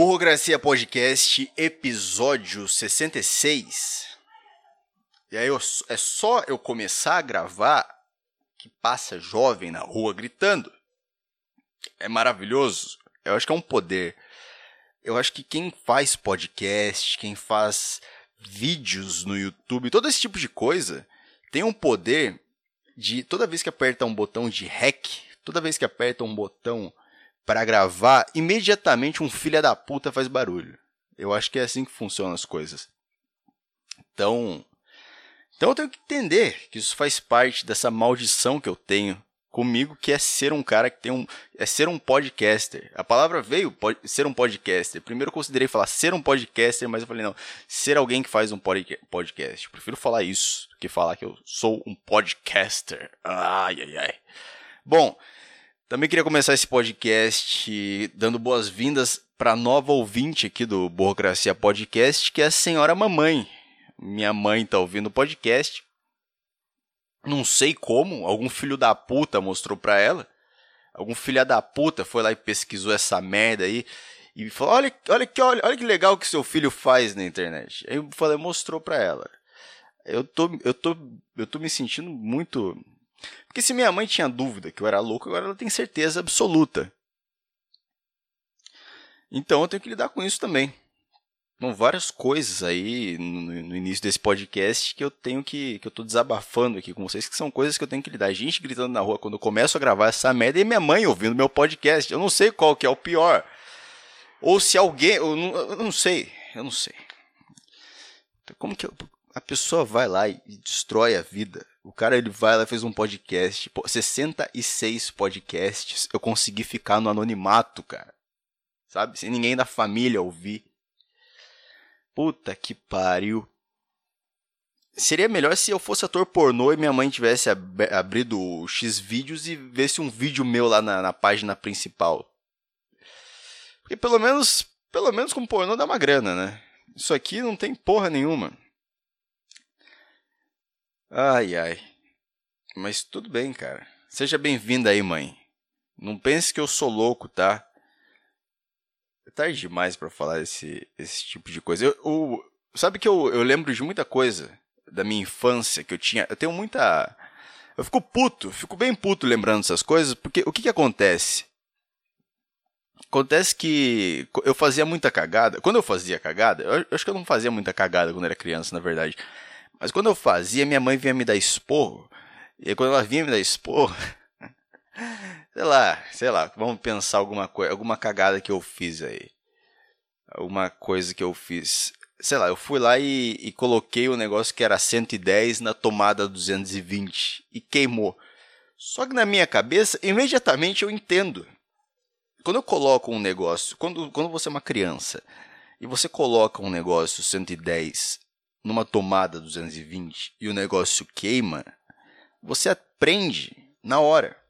Burrocracia Podcast, episódio 66. E aí eu, é só eu começar a gravar que passa jovem na rua gritando. É maravilhoso. Eu acho que é um poder. Eu acho que quem faz podcast, quem faz vídeos no YouTube, todo esse tipo de coisa, tem um poder de toda vez que aperta um botão de REC, toda vez que aperta um botão para gravar, imediatamente um filho da puta faz barulho. Eu acho que é assim que funcionam as coisas. Então, então eu tenho que entender que isso faz parte dessa maldição que eu tenho comigo, que é ser um cara que tem um. é ser um podcaster. A palavra veio pode, ser um podcaster. Primeiro eu considerei falar ser um podcaster, mas eu falei, não, ser alguém que faz um podcast. Eu prefiro falar isso do que falar que eu sou um podcaster. Ai, ai, ai. Bom, também queria começar esse podcast dando boas-vindas para nova ouvinte aqui do Burocracia Podcast, que é a senhora mamãe. Minha mãe tá ouvindo o podcast. Não sei como, algum filho da puta mostrou pra ela. Algum filho da puta foi lá e pesquisou essa merda aí e falou: "Olha, olha que olha, olha que legal que seu filho faz na internet". Aí eu falei, mostrou pra ela. Eu tô eu tô eu tô me sentindo muito porque se minha mãe tinha dúvida que eu era louco, agora ela tem certeza absoluta. Então eu tenho que lidar com isso também. São várias coisas aí no, no, início desse podcast que eu tenho que. que eu tô desabafando aqui com vocês, que são coisas que eu tenho que lidar. Gente gritando na rua quando eu começo a gravar essa merda e minha mãe ouvindo meu podcast. Eu não sei qual que é o pior. Ou se alguém. Eu não, eu não sei. Eu não sei. Como que eu, a pessoa vai lá e destrói a vida? O cara ele vai lá fez um podcast, pô, 66 podcasts, eu consegui ficar no anonimato, cara. Sabe? Sem ninguém da família ouvir. Puta que pariu. Seria melhor se eu fosse ator pornô e minha mãe tivesse ab abrido X vídeos e vesse um vídeo meu lá na, na, página principal. Porque pelo menos, pelo menos com pornô dá uma grana, né? Isso aqui não tem porra nenhuma. Ai ai. Mas tudo bem, cara. Seja bem-vinda aí, mãe. Não pense que eu sou louco, tá? É tarde demais para falar esse, esse tipo de coisa. Eu, eu, sabe que eu, eu lembro de muita coisa da minha infância que eu tinha. Eu tenho muita. Eu fico puto, fico bem puto lembrando essas coisas, porque o que, que acontece? Acontece que eu fazia muita cagada. Quando eu fazia cagada, eu acho que eu não fazia muita cagada quando era criança, na verdade. Mas quando eu fazia, minha mãe vinha me dar esporro. E quando ela vinha me dar esporro, sei lá, sei lá, vamos pensar alguma coisa, alguma cagada que eu fiz aí. Alguma coisa que eu fiz. Sei lá, eu fui lá e, e coloquei o um negócio que era 110 na tomada 220 e queimou. Só que na minha cabeça, imediatamente eu entendo. Quando eu coloco um negócio, quando, quando você é uma criança e você coloca um negócio 110 numa tomada 220 e o negócio queima, você aprende na hora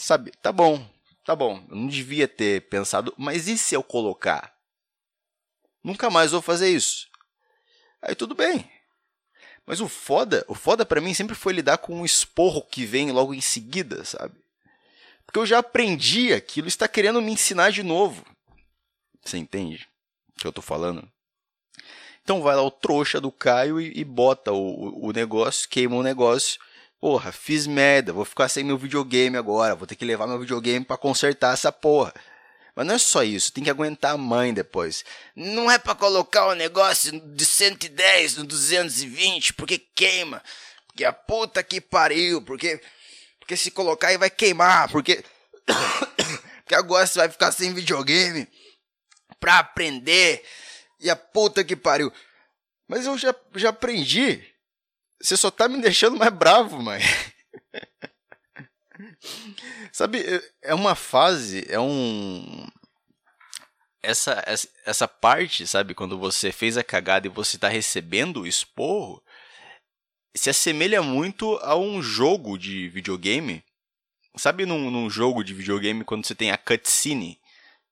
sabe, tá bom, tá bom, eu não devia ter pensado, mas e se eu colocar? Nunca mais vou fazer isso. Aí tudo bem. Mas o foda, o foda para mim sempre foi lidar com um esporro que vem logo em seguida, sabe? Porque eu já aprendi aquilo, está querendo me ensinar de novo. Você entende o que eu tô falando? Então vai lá o trouxa do Caio e, e bota o, o negócio, queima o negócio Porra, fiz merda, vou ficar sem meu videogame agora, vou ter que levar meu videogame para consertar essa porra. Mas não é só isso, tem que aguentar a mãe depois. Não é para colocar o negócio de 110 no 220, porque queima. Porque a puta que pariu, porque porque se colocar aí vai queimar, porque porque agora você vai ficar sem videogame pra aprender. E a puta que pariu. Mas eu já, já aprendi. Você só tá me deixando mais bravo, mãe. Sabe, é uma fase, é um. Essa, essa parte, sabe, quando você fez a cagada e você tá recebendo o esporro, se assemelha muito a um jogo de videogame. Sabe num, num jogo de videogame quando você tem a cutscene?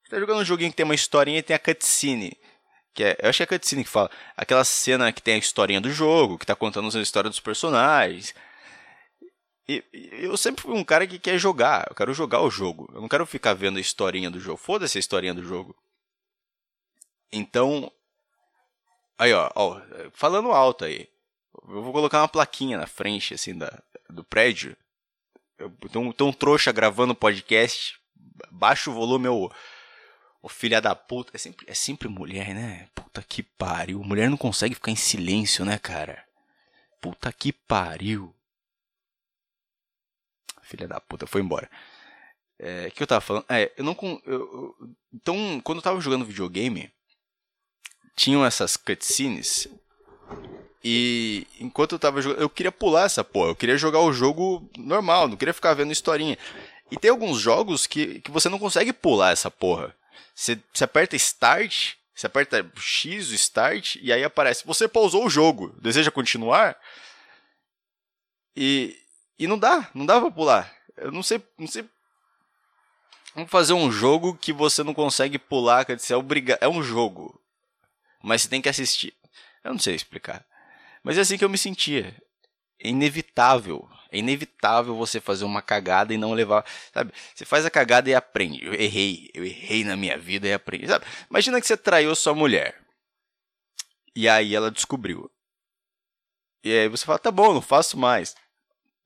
Você tá jogando um joguinho que tem uma historinha e tem a cutscene. Que é, eu acho que é a cutscene que fala. Aquela cena que tem a historinha do jogo, que tá contando a história dos personagens. E, eu sempre fui um cara que quer jogar. Eu quero jogar o jogo. Eu não quero ficar vendo a historinha do jogo. Foda-se a historinha do jogo. Então. Aí, ó, ó, falando alto aí. Eu vou colocar uma plaquinha na frente, assim, da, do prédio. Então, um trouxa gravando podcast. Baixa o volume, ô. Ô filha da puta. É sempre, é sempre mulher, né? Puta que pariu. Mulher não consegue ficar em silêncio, né, cara? Puta que pariu. Filha da puta, foi embora. É, que eu tava falando? É, eu não. Eu, eu, então, quando eu tava jogando videogame, tinham essas cutscenes. E enquanto eu tava jogando, eu queria pular essa porra. Eu queria jogar o jogo normal, não queria ficar vendo historinha. E tem alguns jogos que, que você não consegue pular essa porra. Você, você aperta Start, você aperta X, o Start, e aí aparece: Você pausou o jogo, deseja continuar? E, e não dá, não dá pra pular. Eu não sei, não sei Vamos fazer um jogo que você não consegue pular, quer dizer, é, obriga... é um jogo. Mas você tem que assistir. Eu não sei explicar. Mas é assim que eu me sentia. É inevitável. É inevitável você fazer uma cagada e não levar. Sabe? Você faz a cagada e aprende. Eu errei. Eu errei na minha vida e aprendi. Sabe? Imagina que você traiu sua mulher. E aí ela descobriu. E aí você fala, tá bom, não faço mais.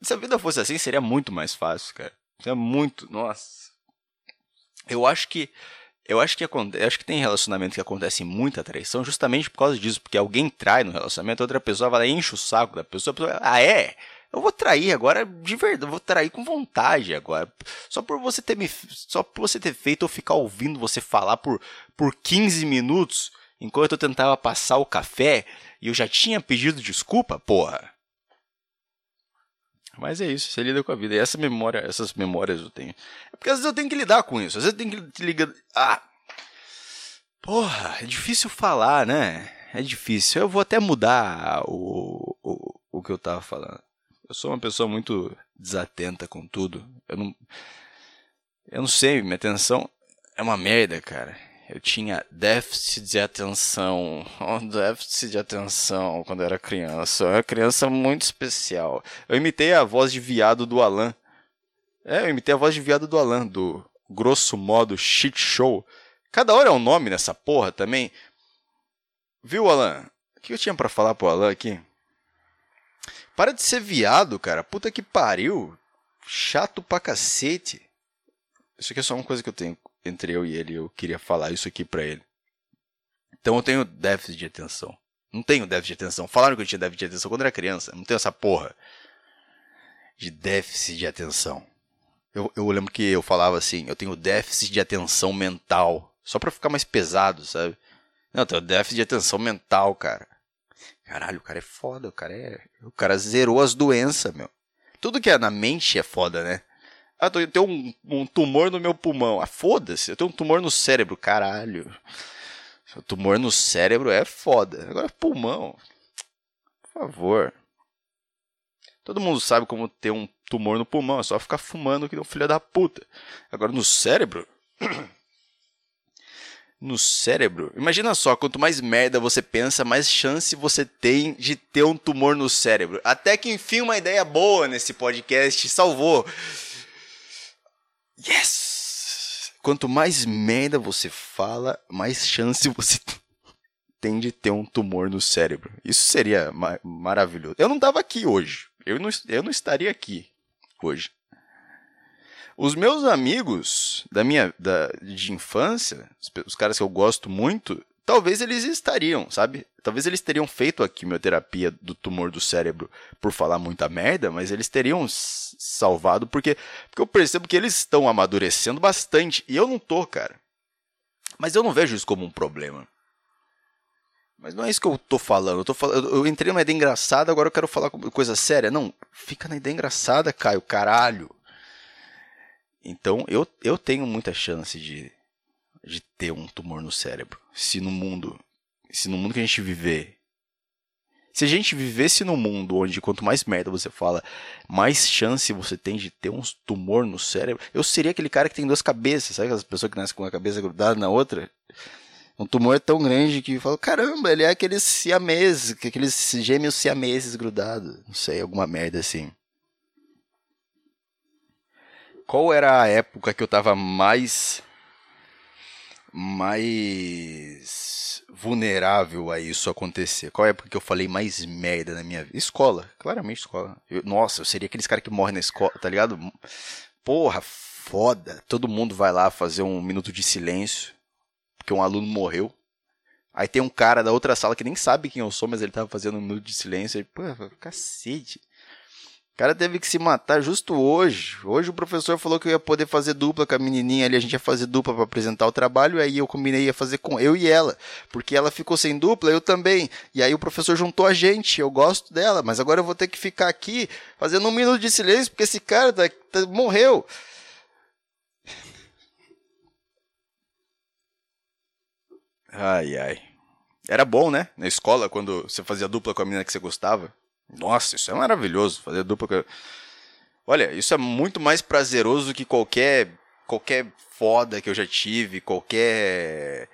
Se a vida fosse assim, seria muito mais fácil, cara. Seria muito. Nossa. Eu acho que eu acho que eu acho que tem relacionamento que acontece muita traição justamente por causa disso, porque alguém trai no relacionamento, outra pessoa vai lá enche o saco da pessoa, pessoa, ah é, eu vou trair agora de verdade, vou trair com vontade agora, só por você ter me, só por você ter feito eu ficar ouvindo você falar por por 15 minutos enquanto eu tentava passar o café e eu já tinha pedido desculpa, porra. Mas é isso, você lida com a vida. E essa memória, essas memórias eu tenho. É porque às vezes eu tenho que lidar com isso. Às vezes eu tenho que ligar. Ah! Porra, é difícil falar, né? É difícil. Eu vou até mudar o, o, o que eu tava falando. Eu sou uma pessoa muito desatenta com tudo. Eu não. Eu não sei, minha atenção é uma merda, cara eu tinha déficit de atenção. Oh, déficit de atenção quando eu era criança. Eu era criança muito especial. Eu imitei a voz de viado do Alan. É, eu imitei a voz de viado do Alan, do grosso modo shit show. Cada hora é um nome nessa porra também. Viu, Alan? O que eu tinha para falar pro Alan aqui? Para de ser viado, cara. Puta que pariu. Chato pra cacete. Isso aqui é só uma coisa que eu tenho entre eu e ele, eu queria falar isso aqui para ele. Então eu tenho déficit de atenção. Não tenho déficit de atenção. Falaram que eu tinha déficit de atenção quando era criança. Não tenho essa porra de déficit de atenção. Eu, eu lembro que eu falava assim, eu tenho déficit de atenção mental. Só pra ficar mais pesado, sabe? Não, eu tenho déficit de atenção mental, cara. Caralho, o cara é foda, o cara é. O cara zerou as doenças, meu. Tudo que é na mente é foda, né? Ah, eu tenho um, um tumor no meu pulmão. Ah, foda-se, eu tenho um tumor no cérebro. Caralho. O tumor no cérebro é foda. Agora, pulmão. Por favor. Todo mundo sabe como ter um tumor no pulmão. É só ficar fumando que não filho da puta. Agora, no cérebro. no cérebro. Imagina só, quanto mais merda você pensa, mais chance você tem de ter um tumor no cérebro. Até que enfim uma ideia boa nesse podcast salvou. Yes! Quanto mais merda você fala, mais chance você tem de ter um tumor no cérebro. Isso seria ma maravilhoso. Eu não estava aqui hoje. Eu não, eu não estaria aqui hoje. Os meus amigos da minha da, de infância, os, caras que eu gosto muito, talvez eles estariam, sabe? Talvez eles teriam feito a quimioterapia do tumor do cérebro por falar muita merda, mas eles teriam salvado porque, porque eu percebo que eles estão amadurecendo bastante e eu não tô, cara. Mas eu não vejo isso como um problema. Mas não é isso que eu tô falando. Eu, tô falando, eu entrei numa ideia engraçada, agora eu quero falar coisa séria. Não, fica na ideia engraçada, Caio, caralho. Então eu, eu tenho muita chance de, de ter um tumor no cérebro. Se no mundo se no mundo que a gente viver. Se a gente vivesse num mundo onde quanto mais merda você fala, mais chance você tem de ter um tumor no cérebro, eu seria aquele cara que tem duas cabeças, sabe aquelas pessoas que nascem com uma cabeça grudada na outra? Um tumor é tão grande que fala, caramba, ele é aqueles siameses, aqueles gêmeos siameses grudados. Não sei, alguma merda assim. Qual era a época que eu tava mais. mais vulnerável a isso acontecer? Qual época que eu falei mais merda na minha vida? Escola, claramente escola. Eu, nossa, eu seria aqueles caras que morrem na escola, tá ligado? Porra, foda. Todo mundo vai lá fazer um minuto de silêncio, porque um aluno morreu. Aí tem um cara da outra sala que nem sabe quem eu sou, mas ele tava fazendo um minuto de silêncio. E, pô, cacete. O cara teve que se matar justo hoje. Hoje o professor falou que eu ia poder fazer dupla com a menininha ali, a gente ia fazer dupla para apresentar o trabalho, e aí eu combinei ia fazer com eu e ela, porque ela ficou sem dupla, eu também. E aí o professor juntou a gente, eu gosto dela, mas agora eu vou ter que ficar aqui fazendo um minuto de silêncio porque esse cara tá, tá, morreu. Ai, ai. Era bom, né? Na escola, quando você fazia dupla com a menina que você gostava. Nossa, isso é maravilhoso, fazer dupla. Olha, isso é muito mais prazeroso do que qualquer qualquer foda que eu já tive, qualquer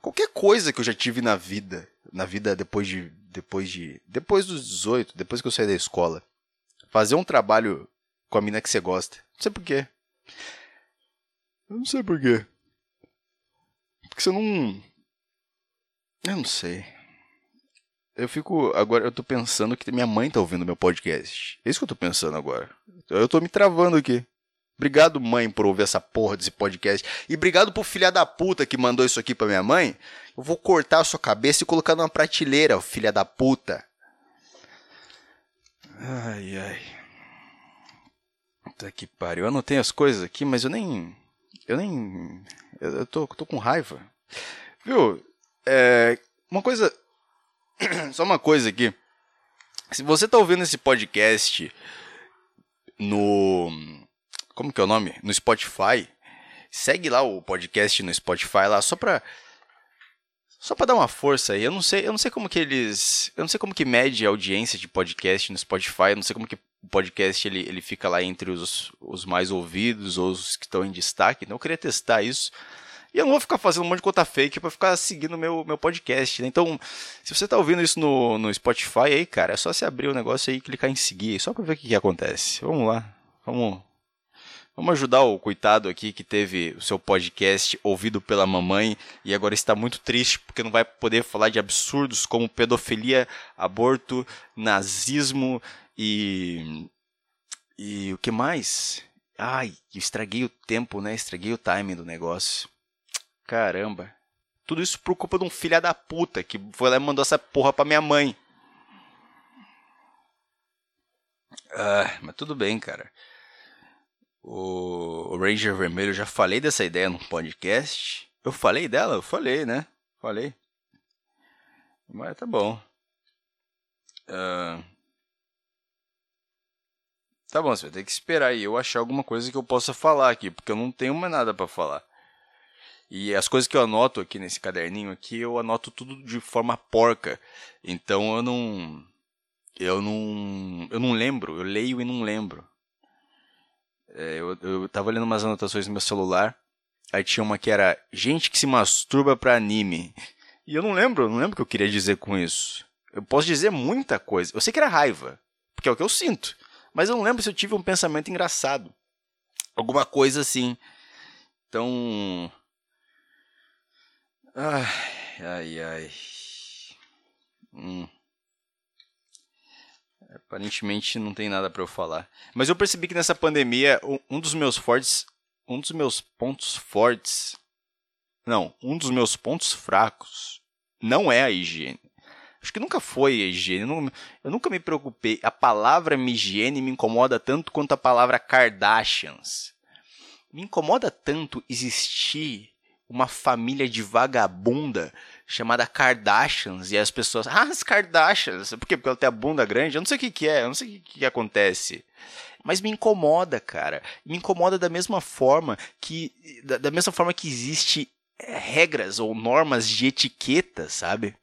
qualquer coisa que eu já tive na vida, na vida depois de depois de depois dos 18, depois que eu saí da escola. Fazer um trabalho com a mina que você gosta. Não sei porquê. Eu não sei porquê. Porque você não eu não sei. Eu fico. Agora eu tô pensando que minha mãe tá ouvindo meu podcast. É isso que eu tô pensando agora. Eu tô me travando aqui. Obrigado, mãe, por ouvir essa porra desse podcast. E obrigado pro filha da puta que mandou isso aqui pra minha mãe. Eu vou cortar a sua cabeça e colocar numa prateleira, filha da puta. Ai, ai. Puta que pariu. Eu anotei as coisas aqui, mas eu nem. Eu nem. Eu tô, tô com raiva. Viu? É. Uma coisa Só uma coisa aqui. Se você tá ouvindo esse podcast no. Como que é o nome? No Spotify. Segue lá o podcast no Spotify lá, só pra. Só pra dar uma força aí. Eu não sei, eu não sei como que eles. Eu não sei como que mede a audiência de podcast no Spotify. Eu não sei como que o podcast ele, ele fica lá entre os, os mais ouvidos ou os que estão em destaque. Então eu queria testar isso. E eu não vou ficar fazendo um monte de conta fake para ficar seguindo meu, meu podcast, né? Então, se você tá ouvindo isso no, no Spotify aí, cara, é só você abrir o negócio aí e clicar em seguir, só para ver o que, que acontece. Vamos lá. Vamos Vamos ajudar o coitado aqui que teve o seu podcast ouvido pela mamãe e agora está muito triste porque não vai poder falar de absurdos como pedofilia, aborto, nazismo e. E o que mais? Ai, estraguei o tempo, né? Estraguei o timing do negócio. Caramba. Tudo isso por culpa de um filho da puta que foi lá e mandou essa porra pra minha mãe. Ah, mas tudo bem, cara. O, Ranger Vermelho, eu já falei dessa ideia no podcast. Eu falei dela? Eu falei, né? Falei. Mas tá bom. Uh... Tá bom, você vai ter que esperar aí eu achar alguma coisa que eu possa falar aqui, porque eu não tenho mais nada para falar. E as coisas que eu anoto aqui nesse caderninho aqui, eu anoto tudo de forma porca. Então eu não eu não eu não lembro, eu leio e não lembro. É, eu, eu tava lendo umas anotações no meu celular, aí tinha uma que era gente que se masturba para anime. E eu não lembro, eu não lembro o que eu queria dizer com isso. Eu posso dizer muita coisa. Eu sei que era raiva, porque é o que eu sinto. Mas eu não lembro se eu tive um pensamento engraçado. Alguma coisa assim. Então, Ai, ai, ai. Hum. Aparentemente não tem nada para eu falar. Mas eu percebi que nessa pandemia um dos meus fortes, um dos meus pontos fortes, não, um dos meus pontos fracos não é a higiene. Acho que nunca foi a higiene. Eu, eu nunca me preocupei. A palavra higiene me incomoda tanto quanto a palavra Kardashians. Me incomoda tanto existir uma família de vagabunda chamada Kardashians e as pessoas, ah, as Kardashians, por quê? Porque ela tem a bunda grande, eu não sei o que, que é, eu não sei o que, que acontece. Mas me incomoda, cara. Me incomoda da mesma forma que da, da mesma forma que existe é, regras ou normas de etiqueta, sabe?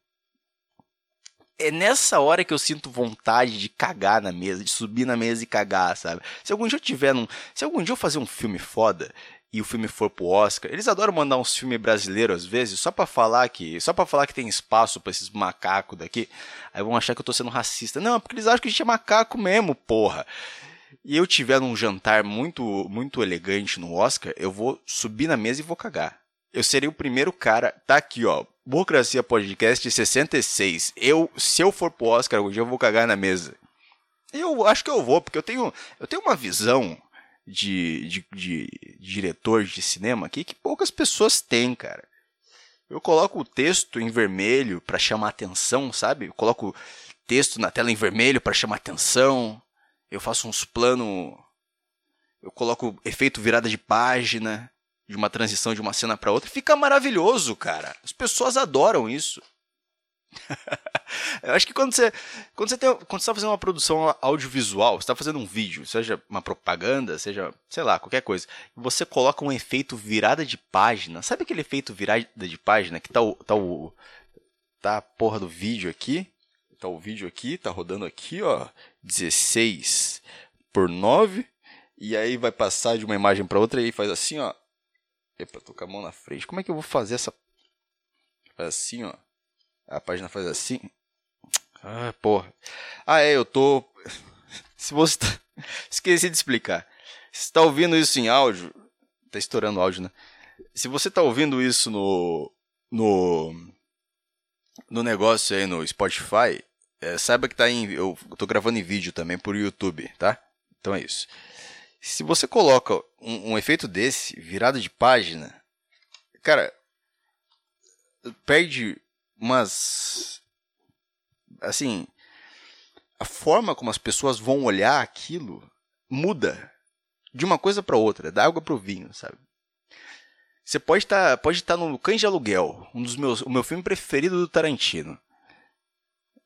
É nessa hora que eu sinto vontade de cagar na mesa, de subir na mesa e cagar, sabe? Se algum dia eu tiver num, se algum dia eu fazer um filme foda, e o filme for pro Oscar, eles adoram mandar uns filmes brasileiros às vezes, só para falar que, só para falar que tem espaço para esses macacos daqui. Aí vão achar que eu tô sendo racista. Não, é porque eles acham que a gente é macaco mesmo, porra. E eu tiver num jantar muito muito elegante no Oscar, eu vou subir na mesa e vou cagar. eu serei o primeiro cara. Tá aqui, ó. Burocracia Podcast 66. Eu, se eu for pro Oscar algum dia, eu vou cagar na mesa. Eu acho que eu vou, porque eu tenho, eu tenho uma visão de, de, de, diretor de cinema aqui que poucas pessoas têm, cara. Eu coloco o texto em vermelho para chamar atenção, sabe? Eu coloco texto na tela em vermelho para chamar atenção. Eu faço uns planos. Eu coloco efeito virada de página de uma transição de uma cena para outra, fica maravilhoso, cara. As pessoas adoram isso. eu acho que quando você quando você tem, quando está fazendo uma produção audiovisual, está fazendo um vídeo, seja uma propaganda, seja, sei lá, qualquer coisa, você coloca um efeito virada de página. Sabe aquele efeito virada de página que tá o tá o tá a porra do vídeo aqui? Tá o vídeo aqui, tá rodando aqui, ó, 16 por 9, e aí vai passar de uma imagem para outra e aí faz assim, ó, Epa, tô com a mão na frente. Como é que eu vou fazer essa. Faz assim, ó. A página faz assim. Ah, porra. Ah, é, eu tô. Se você tá... Esqueci de explicar. Se você tá ouvindo isso em áudio. Tá estourando o áudio, né? Se você tá ouvindo isso no. No. No negócio aí no Spotify. É, saiba que tá em. Eu tô gravando em vídeo também por YouTube, tá? Então é isso. Se você coloca um, um efeito desse, virada de página, cara, perde umas. Assim. A forma como as pessoas vão olhar aquilo muda de uma coisa para outra, da água para o vinho, sabe? Você pode estar tá, pode tá no Cães de Aluguel, um dos meus, o meu filme preferido do Tarantino.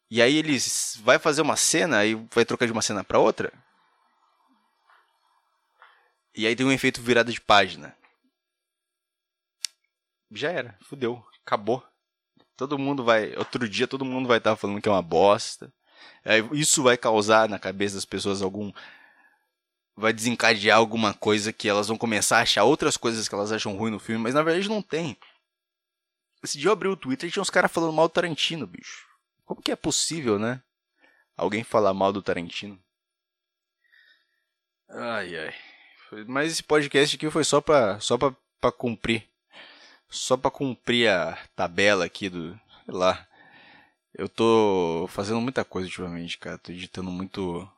E aí eles vai fazer uma cena e vai trocar de uma cena para outra. E aí tem um efeito virada de página. Já era, fudeu, acabou. Todo mundo vai, outro dia todo mundo vai estar falando que é uma bosta. Isso vai causar na cabeça das pessoas algum vai desencadear alguma coisa que elas vão começar a achar outras coisas que elas acham ruim no filme, mas na verdade não tem. Esse dia eu abri o Twitter e tinha uns caras falando mal do Tarantino, bicho. Como que é possível, né? Alguém falar mal do Tarantino? Ai, ai. Mas esse podcast aqui foi só pra, só pra, pra cumprir. Só pra cumprir a tabela aqui do. Sei lá. Eu tô fazendo muita coisa ultimamente, cara. Tô editando muito.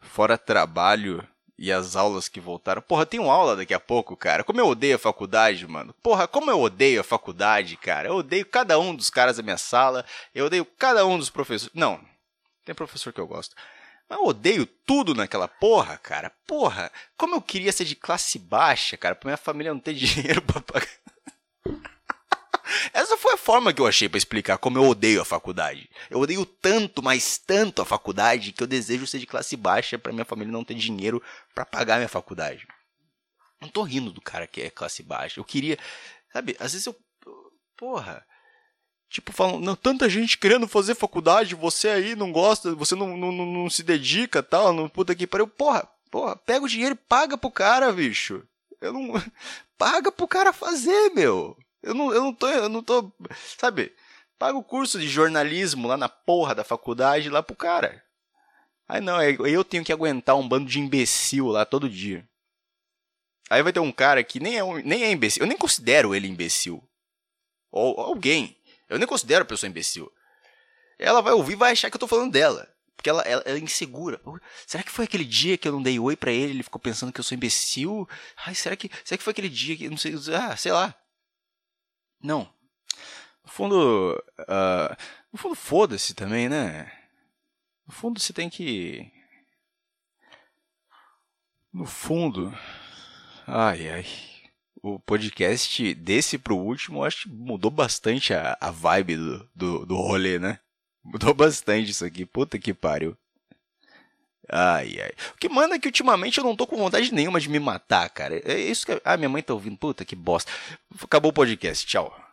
Fora trabalho e as aulas que voltaram. Porra, tem uma aula daqui a pouco, cara. Como eu odeio a faculdade, mano. Porra, como eu odeio a faculdade, cara. Eu odeio cada um dos caras da minha sala. Eu odeio cada um dos professores. Não, tem professor que eu gosto. Mas eu odeio tudo naquela porra, cara. Porra, como eu queria ser de classe baixa, cara, pra minha família não ter dinheiro pra pagar. Essa foi a forma que eu achei para explicar como eu odeio a faculdade. Eu odeio tanto, mas tanto a faculdade que eu desejo ser de classe baixa para minha família não ter dinheiro para pagar minha faculdade. Não tô rindo do cara que é classe baixa. Eu queria, sabe, às vezes eu porra, Tipo, falam, não, tanta gente querendo fazer faculdade, você aí não gosta, você não, não, não, não se dedica tal, não puta que pariu. Porra, porra, pega o dinheiro e paga pro cara, bicho. Eu não. Paga pro cara fazer, meu. Eu não, eu não tô. Eu não tô. Sabe? Paga o curso de jornalismo lá na porra da faculdade lá pro cara. Aí não, eu tenho que aguentar um bando de imbecil lá todo dia. Aí vai ter um cara que nem é, nem é imbecil. Eu nem considero ele imbecil. Ou alguém. Eu nem considero a pessoa imbecil. Ela vai ouvir e vai achar que eu tô falando dela. Porque ela, ela, ela, é insegura. Será que foi aquele dia que eu não dei oi para ele? Ele ficou pensando que eu sou imbecil? Ai, será que, será que foi aquele dia que. Não sei. Ah, sei lá. Não. No fundo. Uh, no fundo, foda-se também, né? No fundo, você tem que. No fundo. Ai, ai o podcast desse pro último, acho que mudou bastante a, a vibe do, do, do rolê, né? Mudou bastante isso aqui. Puta que pariu. Ai, ai. O que manda é que ultimamente eu não tô com vontade nenhuma de me matar, cara. É isso que. Ah, minha mãe tá ouvindo. Puta que bosta. Acabou o podcast. Tchau.